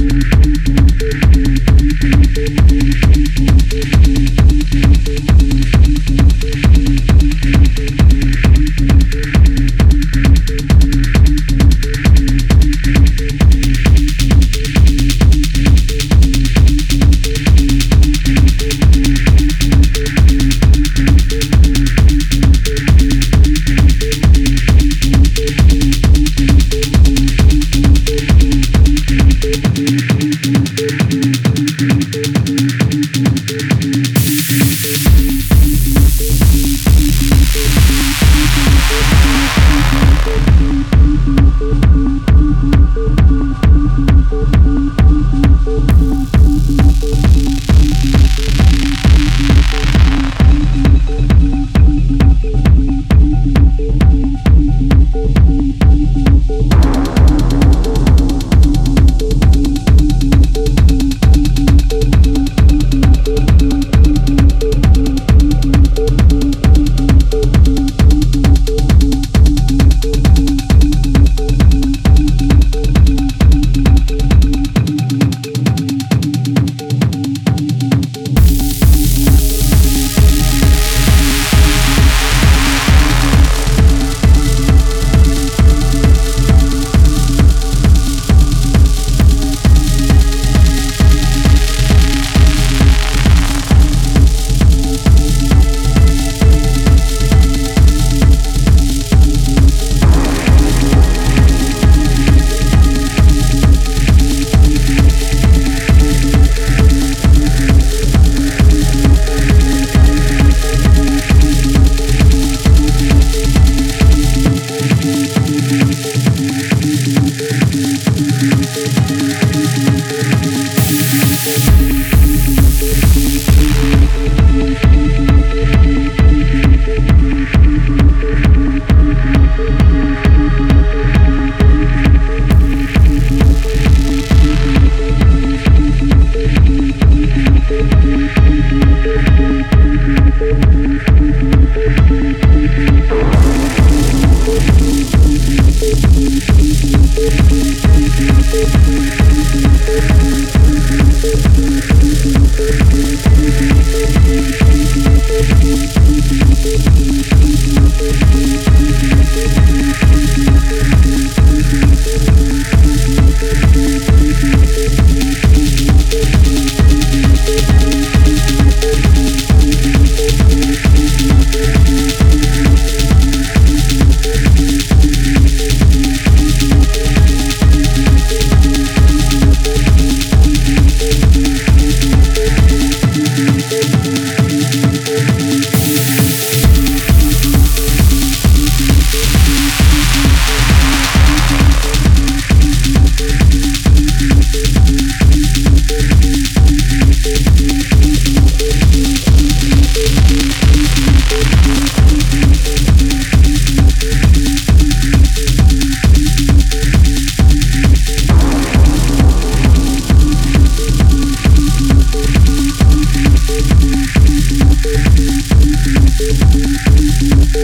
Música Thank